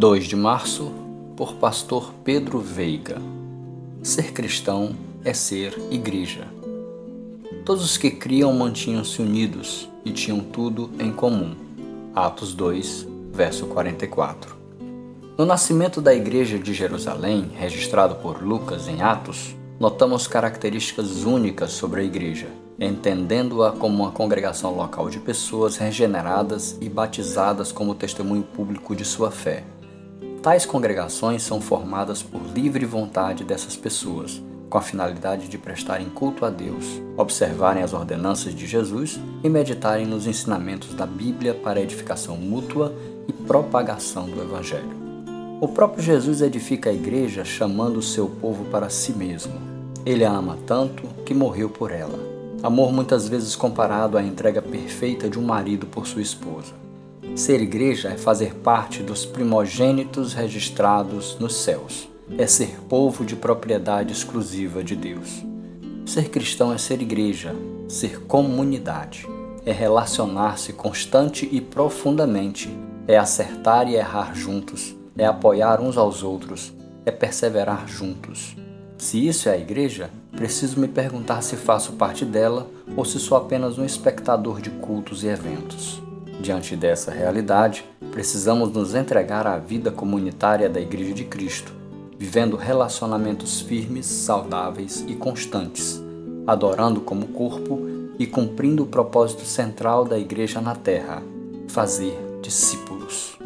2 de março, por Pastor Pedro Veiga. Ser cristão é ser igreja. Todos os que criam mantinham-se unidos e tinham tudo em comum. Atos 2, verso 44. No nascimento da igreja de Jerusalém, registrado por Lucas em Atos, notamos características únicas sobre a igreja, entendendo-a como uma congregação local de pessoas regeneradas e batizadas como testemunho público de sua fé. Tais congregações são formadas por livre vontade dessas pessoas, com a finalidade de prestarem culto a Deus, observarem as ordenanças de Jesus e meditarem nos ensinamentos da Bíblia para edificação mútua e propagação do Evangelho. O próprio Jesus edifica a igreja chamando o seu povo para si mesmo. Ele a ama tanto que morreu por ela. Amor muitas vezes comparado à entrega perfeita de um marido por sua esposa. Ser igreja é fazer parte dos primogênitos registrados nos céus. É ser povo de propriedade exclusiva de Deus. Ser cristão é ser igreja, ser comunidade. É relacionar-se constante e profundamente. É acertar e errar juntos é apoiar uns aos outros, é perseverar juntos. Se isso é a igreja, preciso me perguntar se faço parte dela ou se sou apenas um espectador de cultos e eventos. Diante dessa realidade, precisamos nos entregar à vida comunitária da Igreja de Cristo, vivendo relacionamentos firmes, saudáveis e constantes, adorando como corpo e cumprindo o propósito central da Igreja na Terra: fazer discípulos.